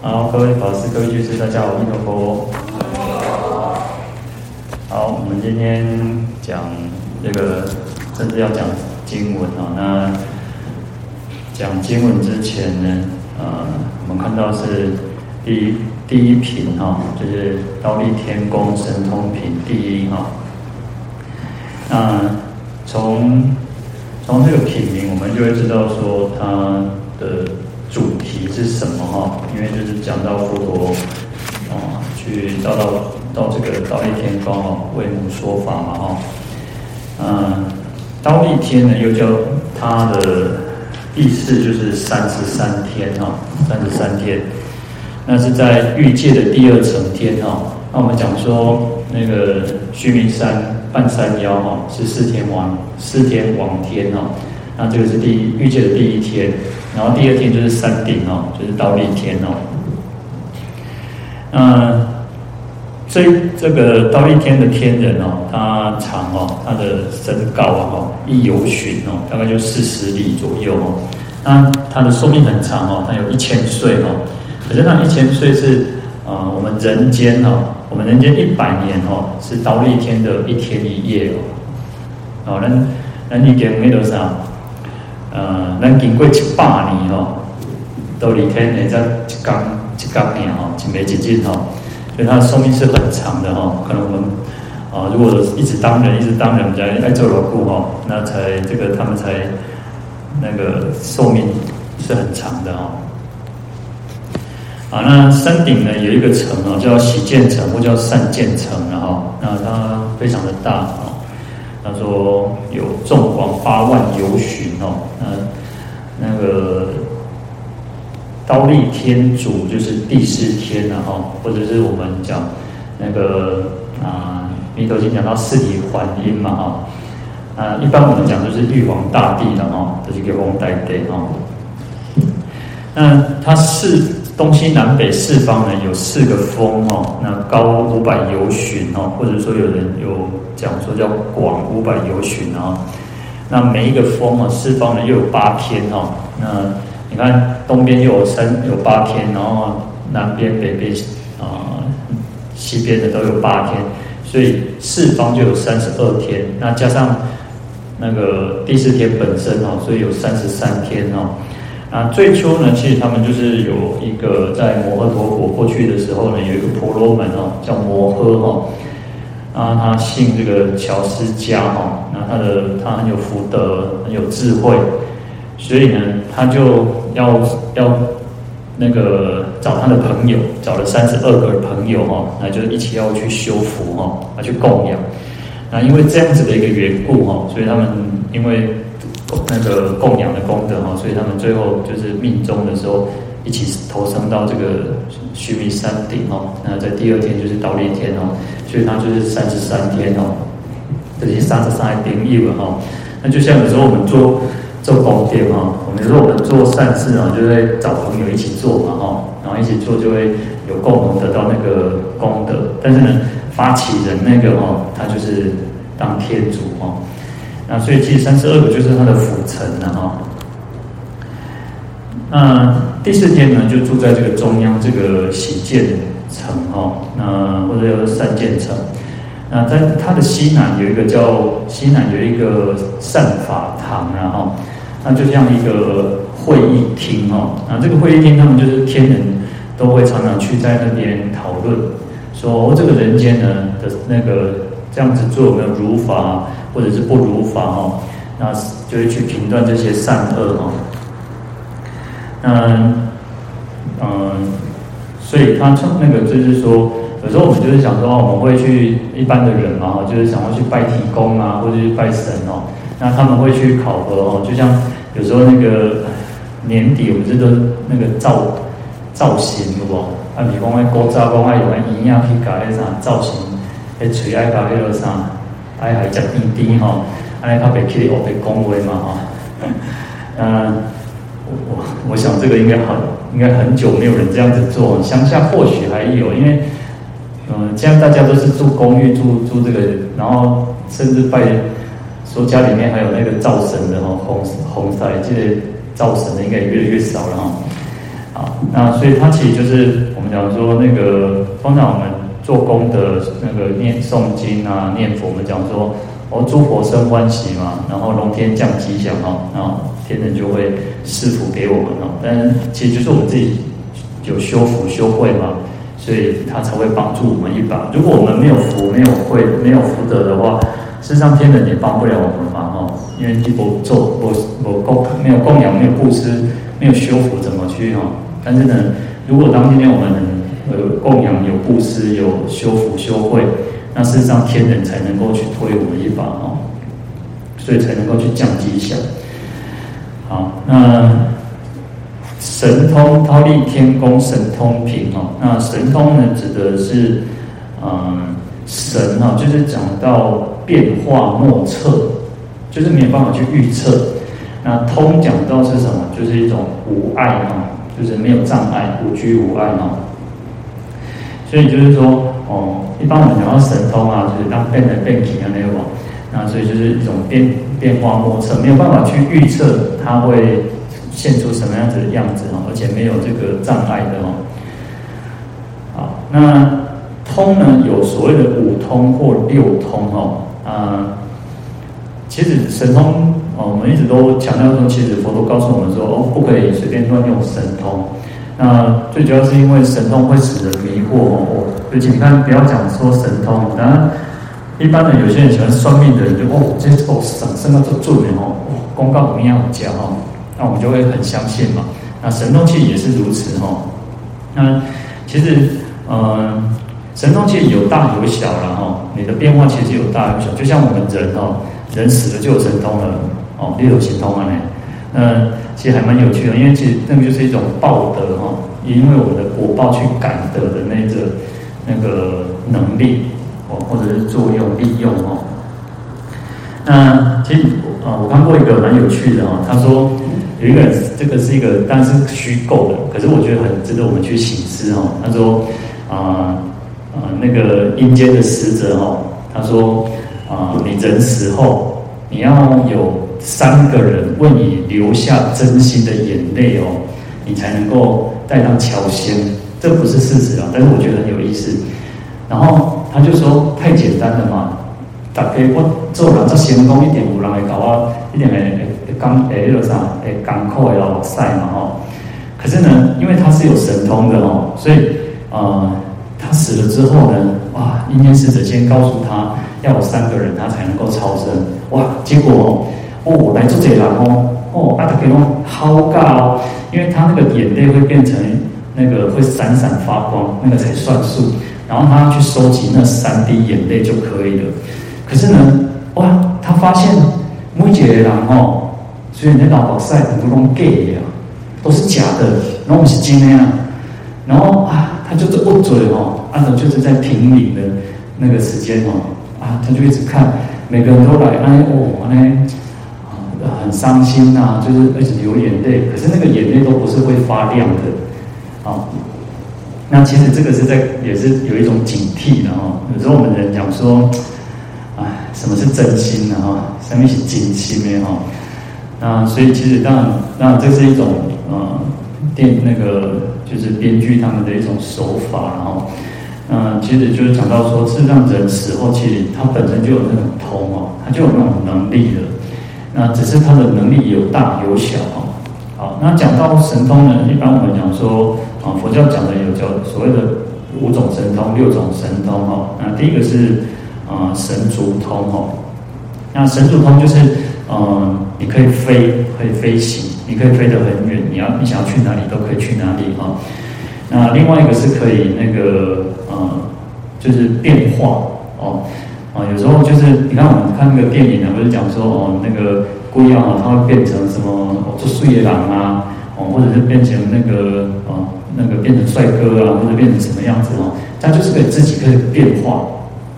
好，各位法师、各位居士，大家好，阿弥陀佛。好，我们今天讲这个，甚至要讲经文啊。那讲经文之前呢，呃，我们看到是第一第一品哈，就是忉利天宫神通品第一哈。那从从这个品名，我们就会知道说它的。是什么哈？因为就是讲到佛陀啊，去到到到这个忉利天宫哦，为母说法嘛哈。嗯，忉利天呢，又叫它的意思就是三十三天哈，三十三天。那是在欲界的第二层天哈。那我们讲说那个须弥山半山腰哈，是四天王四天王天哈。那这个是第一欲界的第一天。然后第二天就是山顶哦，就是忉利天哦。嗯，这这个忉利天的天人哦，他长哦，他的身高啊哦，一游旬哦，大概就四十里左右哦。那他的寿命很长哦，他有一千岁哦。可是那一千岁是啊，我们人间哦，我们人间一百年哦，是忉利天的一天一夜哦。哦，那那你给没多少？呃，咱经过一百年吼，都离天呢在一刚一刚年吼，一枚一斤吼，所以它的寿命是很长的吼。可能我们啊，如果一直当人，一直当人，在爱做牢固吼，那才这个他们才那个寿命是很长的哦。啊，那山顶呢有一个城哦，叫喜见城或叫善见城，然后那它非常的大。他说有众广八万由旬哦，那那个高丽天主就是第四天了哈，或者是我们讲那个啊《弥陀经》讲到四体还因嘛哈，啊一般我们讲就是玉皇大帝了哈，这是给皇大帝哈。那他是。东西南北四方呢，有四个峰哦，那高五百由旬哦，或者说有人有讲说叫广五百由旬哦。那每一个峰啊，四方呢又有八天哦。那你看东边又有三有八天，然后南边北边啊西边的都有八天，所以四方就有三十二天。那加上那个第四天本身哦，所以有三十三天哦。啊，最初呢，其实他们就是有一个在摩诃陀国过去的时候呢，有一个婆罗门哦，叫摩诃哈，啊，他姓这个乔斯迦哈，那他的他很有福德，很有智慧，所以呢，他就要要那个找他的朋友，找了三十二个朋友哈，那就一起要去修福哈，要去供养。那因为这样子的一个缘故哈，所以他们因为。那个供养的功德哈，所以他们最后就是命终的时候一起投生到这个须弥山顶哦。那在第二天就是忉利天哦，所以它就是三十三天哦，这些三十三天义文哈。那就像有时候我们做做功德哈，我们有时候我们做善事啊，就会找朋友一起做嘛哈，然后一起做就会有共同得到那个功德。但是呢，发起人那个哈，他就是当天主哈。那所以其实三十二个就是他的辅臣了哈。那第四天呢，就住在这个中央这个喜见城哈，那或者叫善建城。那在它的西南有一个叫西南有一个善法堂然后，那就像一个会议厅哈。那这个会议厅他们就是天人都会常常去在那边讨论，说这个人间呢的那个这样子做有没有如法？或者是不如法哈，那就会去评断这些善恶哈。嗯嗯，所以他从那个就是说，有时候我们就是想说，我们会去一般的人嘛，就是想要去拜天公啊，或者去拜神哦。那他们会去考核哦，就像有时候那个年底，我们这个那个造造型有无？啊，比如讲那古早讲爱用那银啊去搞那啥造型，那锤爱搞那个啥。哎，还讲滴滴哈，哎，他被 K 我被恭维嘛哈，嗯，我我我想这个应该很应该很久没有人这样子做，乡下或许还有，因为嗯，这样大家都是住公寓住住这个，然后甚至拜说家里面还有那个灶神的哈，红红色这些灶神的应该越来越少了哈。好，那所以它其实就是我们讲说那个，通常我们做功德那个念诵经啊、念佛，我们讲说哦，诸佛生欢喜嘛，然后龙天降吉祥哦，然后天人就会赐福给我们哦。但其实就是我们自己有修福修慧嘛，所以他才会帮助我们一把。如果我们没有福、没有慧、没有福德的话，事实上天人也帮不了我们嘛哈，因为你不做不不供没有供养、没有布施、没有修福，怎么去哈？但是呢，如果当今天我们呃供养有布施有修福修慧，那事实上天人才能够去推我们一把哦，所以才能够去降吉祥。好，那神通忉利天宫神通品哦，那神通呢指的是嗯神啊，就是讲到变化莫测，就是没有办法去预测。那通讲到是什么？就是一种无碍啊。就是没有障碍，无拘无碍哦。所以就是说，哦，一般我们讲到神通啊，就是当变来变去的那种，那所以就是一种变变化莫测，没有办法去预测它会现出什么样子的样子哦，而且没有这个障碍的哦。好，那通呢，有所谓的五通或六通哦，啊，其实神通。哦，我们一直都强调说，其实佛陀告诉我们说，哦，不可以随便乱用神通。那最主要是因为神通会使人迷惑哦。而且你看，不要讲说神通，当然一般的有些人喜欢算命的人就哦，这哦什什么都做的哦，公告怎么样讲哦，那我们就会很相信嘛。那神通其实也是如此哦。那其实，嗯，神通其实有大有小了哈。你的变化其实有大有小，就像我们人哦，人死了就有神通了。哦，六种神通啊，嗯，其实还蛮有趣的，因为其实那个就是一种报德哈，因为我们的果报去感得的那个那个能力哦，或者是作用利用哦。那其实啊，我看过一个蛮有趣的哦，他说有一个人这个是一个，但是虚构的，可是我觉得很值得我们去醒思哦。他说啊啊，那个阴间的使者哦，他说啊，你人死后你要有。三个人为你流下真心的眼泪哦，你才能够带他超仙。这不是事实啊，但是我觉得很有意思。然后他就说太简单了嘛，大家我做人这成功一点，有人会搞我一点诶诶刚诶那个啥诶港口诶老赛嘛吼。可是呢，因为他是有神通的哦，所以呃他死了之后呢，哇，阴间使者先告诉他要有三个人他才能够超生，哇，结果。哦，哦来做这人哦，哦，阿德给我好高，因为他那个眼泪会变成那个会闪闪发光，那个才算数。然后他去收集那三滴眼泪就可以了。可是呢，哇，他发现每一个人哦，所以那老宝赛很多都假的啊，都是假的，然后不是真的啊。然后啊，他就是不嘴哦，按照就是在停灵的那个时间哦，啊，他就一直看每个人都来，哎哦，呢。伤心呐、啊，就是而且流眼泪，可是那个眼泪都不是会发亮的，啊，那其实这个是在也是有一种警惕的哈。有时候我们人讲说，哎，什么是真心呢？哈，什么是真心呢？哈，那所以其实当然，那这是一种呃电那个就是编剧他们的一种手法，然后，嗯，其实就是讲到说，是让人死后，其实他本身就有那种通哦，他就有那种能力的。那只是他的能力有大有小哈。好，那讲到神通呢，一般我们讲说啊，佛教讲的有叫所谓的五种神通、六种神通哈。那第一个是啊神足通哈。那神足通就是嗯，你可以飞，可以飞行，你可以飞得很远，你要你想要去哪里都可以去哪里哈。那另外一个是可以那个呃，就是变化哦。啊，有时候就是你看我们看那个电影啊，不是讲说哦，那个龟啊，它会变成什么做树叶狼啊，哦，或者是变成那个哦，那个变成帅哥啊，或者变成什么样子哦，它就是可以自己可以变化，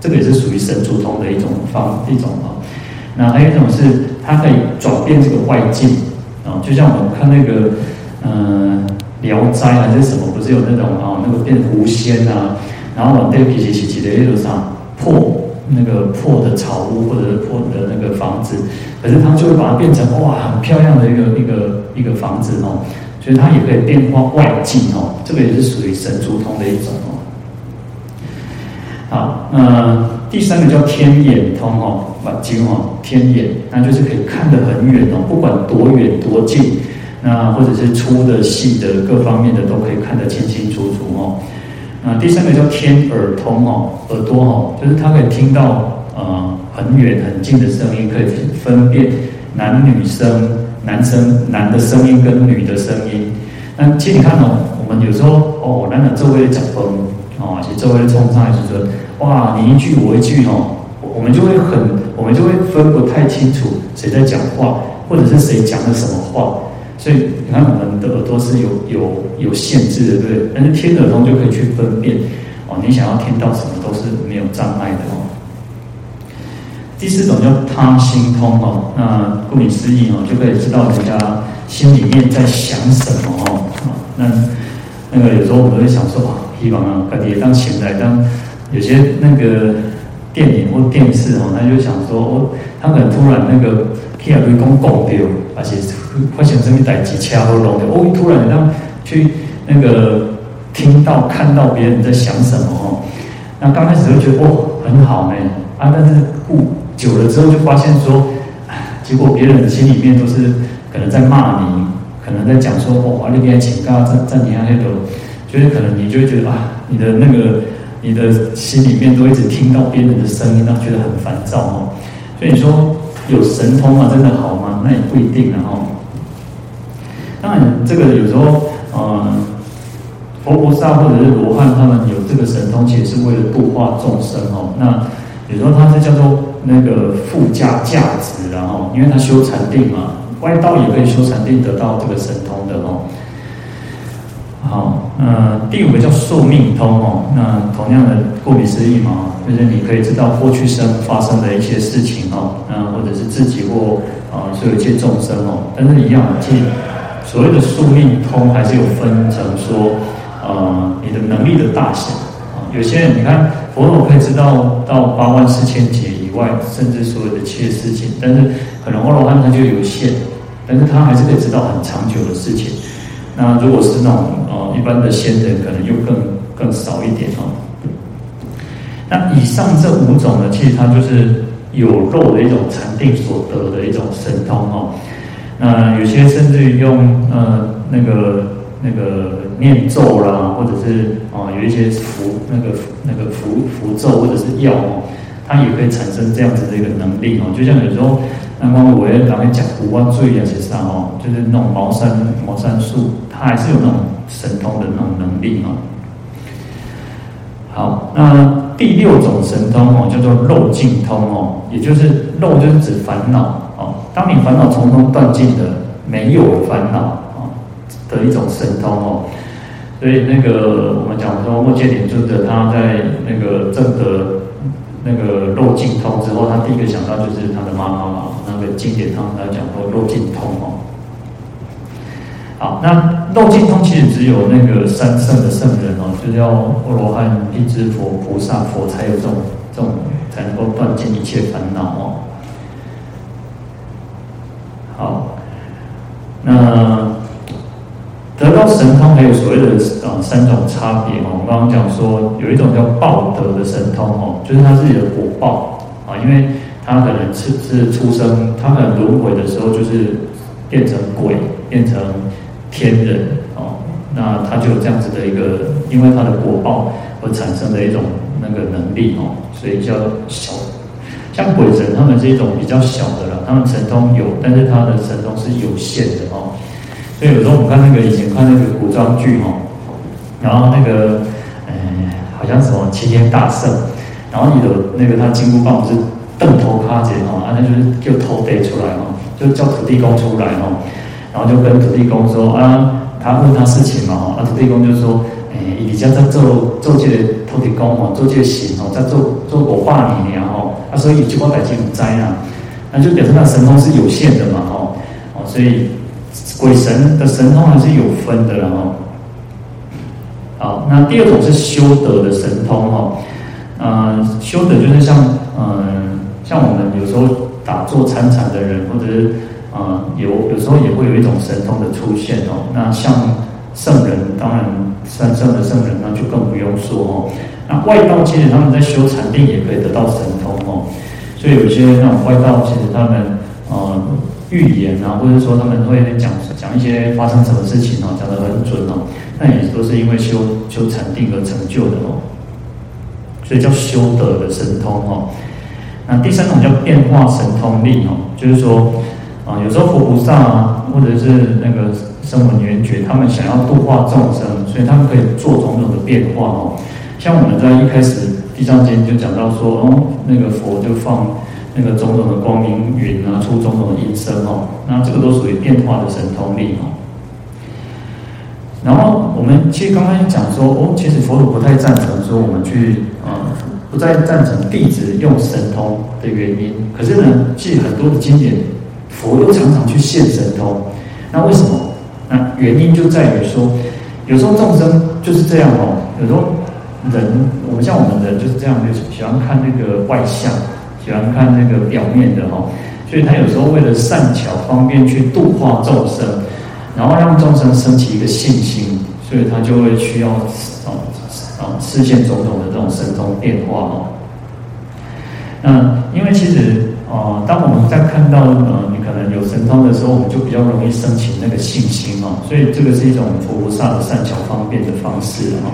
这个也是属于神足通的一种方一种啊。那还有一种是它可以转变这个外境啊，就像我们看那个嗯《聊斋》还是什么，不是有那种啊那个变狐仙啊，然后往那个皮皮皮皮的一路上破。那个破的草屋或者是破的那个房子，可是他就会把它变成哇很漂亮的一个一个一个房子哦，所以它也可以变化外境哦，这个也是属于神足通的一种哦。好，那第三个叫天眼通哦，把睛哦，天眼，那就是可以看得很远哦，不管多远多近，那或者是粗的、细的、各方面的都可以看得清清楚楚哦。那第三个叫天耳通哦，耳朵哦，就是它可以听到呃很远很近的声音，可以分辨男女生、男生男的声音跟女的声音。那其实你看哦，我们有时候哦，男的周围的讲风哦，其实周围的冲上来就说。哇，你一句我一句哦，我们就会很，我们就会分不太清楚谁在讲话，或者是谁讲了什么话。所以你看，我们的耳朵是有有有限制的，对不对？但是天耳通就可以去分辨哦，你想要听到什么都是没有障碍的哦。第四种叫他心通哦，那顾名思义哦，就可以知道人家心里面在想什么哦。那那个有时候我们会想说啊，希望啊，快点当钱来当。有些那个电影或电视哦，他就想说哦，他可能突然那个气啊，被公拱掉，而且发生什么代志，车祸弄的哦，突然让去那个听到看到别人在想什么哦，那刚开始就觉得哦很好呢啊，但是不久了之后就发现说，结果别人的心里面都是可能在骂你，可能在讲说哦，那边请假暂暂停啊那种，就是可能你就会觉得啊，你的那个。你的心里面都一直听到别人的声音，那觉得很烦躁哦。所以你说有神通啊，真的好吗？那也不一定啊。哦，当然，这个有时候，呃，佛菩萨或者是罗汉，他们有这个神通，其实是为了度化众生哦。那有时候他是叫做那个附加价值，然后因为他修禅定嘛，外道也可以修禅定得到这个神通。好，那第五个叫宿命通哦。那同样的，顾名思义嘛，就是你可以知道过去生发生的一些事情哦，那或者是自己或啊，所有一切众生哦。但是一样，其实所谓的宿命通还是有分成说，呃，你的能力的大小啊。有些人你看，佛陀可以知道到八万四千劫以外，甚至所有的一切事情，但是可能阿罗汉他就有限，但是他还是可以知道很长久的事情。那如果是那种呃一般的仙人，可能又更更少一点哦。那以上这五种呢，其实它就是有漏的一种禅定所得的一种神通哦。那有些甚至于用呃那个那个念咒啦，或者是啊、有一些符那个那个符符咒或者是药哦，它也可以产生这样子的一个能力哦。就像有时候。那么我也刚才讲五万罪啊，其实上哦，就是那种茅山茅山术，它还是有那种神通的那种能力哦。好，那第六种神通哦，叫做漏尽通哦，也就是漏就是指烦恼哦。当你烦恼从中断尽的，没有烦恼啊的一种神通哦。所以那个我们讲说，目犍连尊者他在那个证得那个漏尽通之后，他第一个想到就是他的妈妈嘛。那个经典上来讲说漏尽通哦，好，那漏尽通其实只有那个三圣的圣人哦，就是要阿罗汉、辟支佛、菩萨、佛才有这种这种才能够断尽一切烦恼哦。好，那得到神通还有所谓的啊三种差别哦。我刚刚讲说有一种叫报德的神通哦，就是他自己的果报因为。他可能是是出生，他可能轮回的时候就是变成鬼，变成天人哦，那他就有这样子的一个，因为他的果报而产生的一种那个能力哦，所以叫小，像鬼神他们是一种比较小的了，他们神通有，但是他的神通是有限的哦，所以有时候我们看那个以前看那个古装剧哦，然后那个嗯，好像什么齐天大圣，然后你的那个他金箍棒不是。瞪头卡姐哈，啊，那就是就头戴出来哈，就叫土地公出来哈，然后就跟土地公说啊，他问他事情嘛，啊，土地公就说，哎，你家在做做这个土地公哦，做这个神哦，在做做我化你然后，啊，所以就我代志不知啊，那就表示他神通是有限的嘛哈，哦，所以鬼神的神通还是有分的然后，好，那第二种是修德的神通哈，嗯，修的就是像嗯。像我们有时候打坐参禅的人，或者是啊、呃，有有时候也会有一种神通的出现哦。那像圣人，当然三圣的圣人，那就更不用说哦。那外道其实他们在修禅定也可以得到神通哦。所以有些那种外道，其实他们呃预言啊，或者说他们会讲讲一些发生什么事情哦，讲得很准哦。那也都是因为修修禅定而成就的哦。所以叫修德的神通哦。那第三种叫变化神通力哦，就是说啊，有时候佛菩萨啊，或者是那个声闻缘觉，他们想要度化众生，所以他们可以做种种的变化哦。像我们在一开始地藏经就讲到说，哦，那个佛就放那个种种的光明云啊，出种种的音声哦，那这个都属于变化的神通力哦。然后我们其实刚刚讲说，哦，其实佛祖不太赞成说我们去啊。呃不再赞成弟子用神通的原因，可是呢，其实很多的经典，佛都常常去现神通。那为什么？那原因就在于说，有时候众生就是这样哦。有时候人，我们像我们人就是这样，就是喜欢看那个外相，喜欢看那个表面的哈。所以他有时候为了善巧方便去度化众生，然后让众生升起一个信心，所以他就会需要啊。啊，实现种种的这种神通变化哦。那因为其实啊，当我们在看到呃，你可能有神通的时候，我们就比较容易升起那个信心哦。所以这个是一种菩萨的善巧方便的方式哦。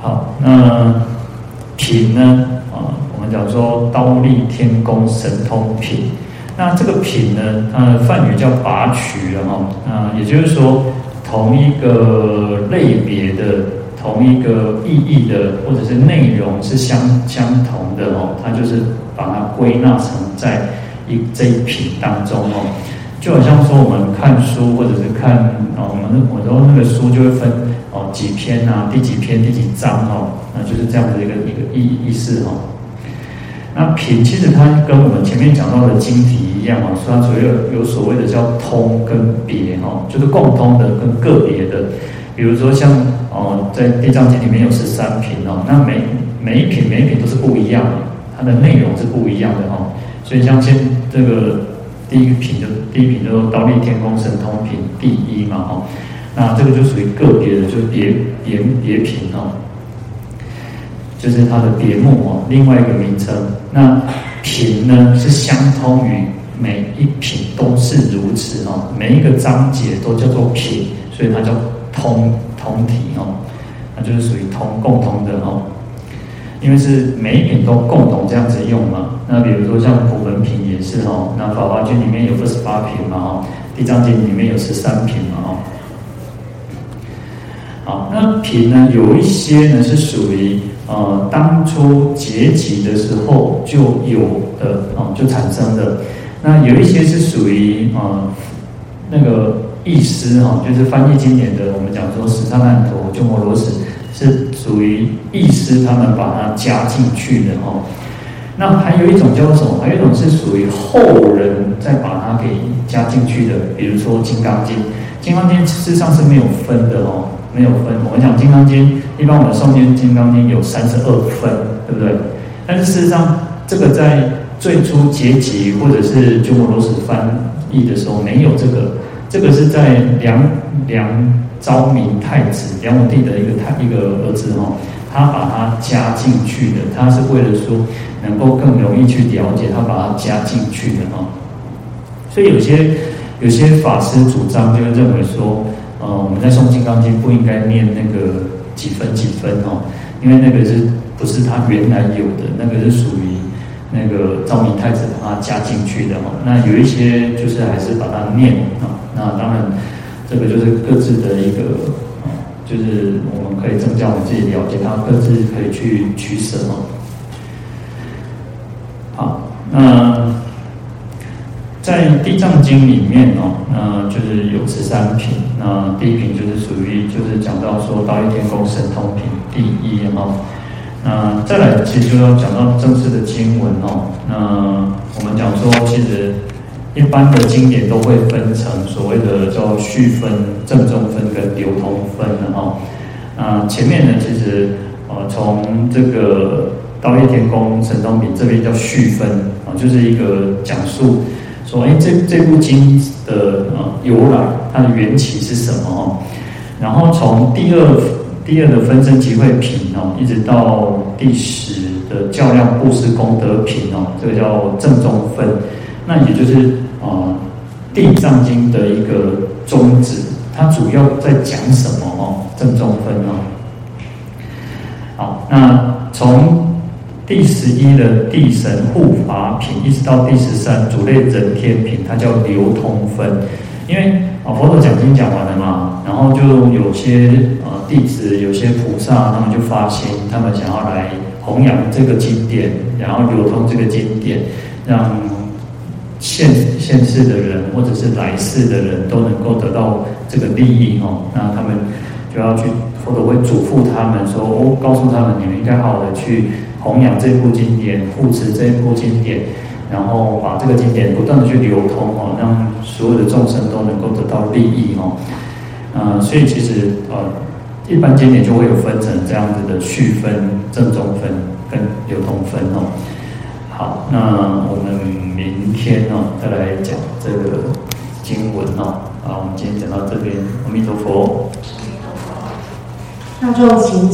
好，那品呢啊，我们讲说刀立天宫神通品。那这个品呢，它的梵语叫拔取了哈。啊，也就是说同一个类别的。同一个意义的或者是内容是相相同的哦，它就是把它归纳成在一这一品当中哦，就好像说我们看书或者是看哦，我们我都那个书就会分哦几篇啊，第几篇第几章哦，那就是这样的一个一个意意思哦。那品其实它跟我们前面讲到的经题一样哦，所以它所有有所谓的叫通跟别哦，就是共通的跟个别的。比如说像哦，在《地藏经》里面有十三品哦，那每每一品每一品都是不一样的，它的内容是不一样的哦。所以像先这个第一品就第一品就说忉利天宫神通品第一嘛哦，那这个就属于个别的，就别别别品哦，就是它的别目哦，另外一个名称。那品呢是相通于每一品都是如此哦，每一个章节都叫做品，所以它叫。通通体哦，那就是属于通共同的哦，因为是每一品都共同这样子用嘛。那比如说像普门品也是哦，那法华经里面有二十八品嘛哦，地藏经里面有十三品嘛哦。好，那品呢，有一些呢是属于呃当初结集的时候就有的哦，就产生的。那有一些是属于呃那个。译师哈，就是翻译经典的，我们讲说十善难陀、鸠摩罗什是属于译师，他们把它加进去的哈。那还有一种叫什么？还有一种是属于后人再把它给加进去的，比如说《金刚经》。《金刚经》事实上是没有分的哦，没有分。我们讲《金刚经》，一般我们诵经《金刚经》有三十二分，对不对？但是事实上，这个在最初结集或者是鸠摩罗什翻译的时候没有这个。这个是在梁梁昭明太子梁武帝的一个太一个儿子哈，他把它加进去的，他是为了说能够更容易去了解，他把它加进去的哈。所以有些有些法师主张就认为说，呃，我们在诵《金刚经》不应该念那个几分几分哦，因为那个是不是他原来有的，那个是属于。那个昭明太子把它加进去的哈，那有一些就是还是把它念啊，那当然这个就是各自的一个，就是我们可以增加我们自己了解，它各自可以去取舍哦。好，那在地藏经里面哦，那就是有十三品，那第一品就是属于就是讲到说忉利天宫神通品第一哈。那再来，其实就要讲到正式的经文哦。那我们讲说，其实一般的经典都会分成所谓的叫序分、正宗分跟流通分的哈。那前面呢，其实呃，从这个忉利天宫神通品这边叫序分啊，就是一个讲述说，哎，这这部经的呃由来，它的缘起是什么哦？然后从第二第二的分身集会品哦，一直到第十的较量布施功德品哦，这个叫正宗分。那也就是啊，《地藏经》的一个宗旨，它主要在讲什么哦？正宗分哦。好，那从第十一的地神护法品，一直到第十三主类人天品，它叫流通分。因为啊，佛陀讲经讲完了嘛，然后就有些啊弟子，有些菩萨，他们就发心，他们想要来弘扬这个经典，然后流通这个经典，让。现现世的人或者是来世的人都能够得到这个利益哦，那他们就要去，或者会嘱咐他们说，哦，告诉他们你们应该好好的去弘扬这部经典，护持这部经典，然后把这个经典不断的去流通哦，让所有的众生都能够得到利益哦。呃，所以其实呃，一般经典就会有分成这样子的续分、正宗分跟流通分哦。好，那我们明天哦，再来讲这个经文哦。好，我们今天讲到这边，阿弥陀佛。那就请。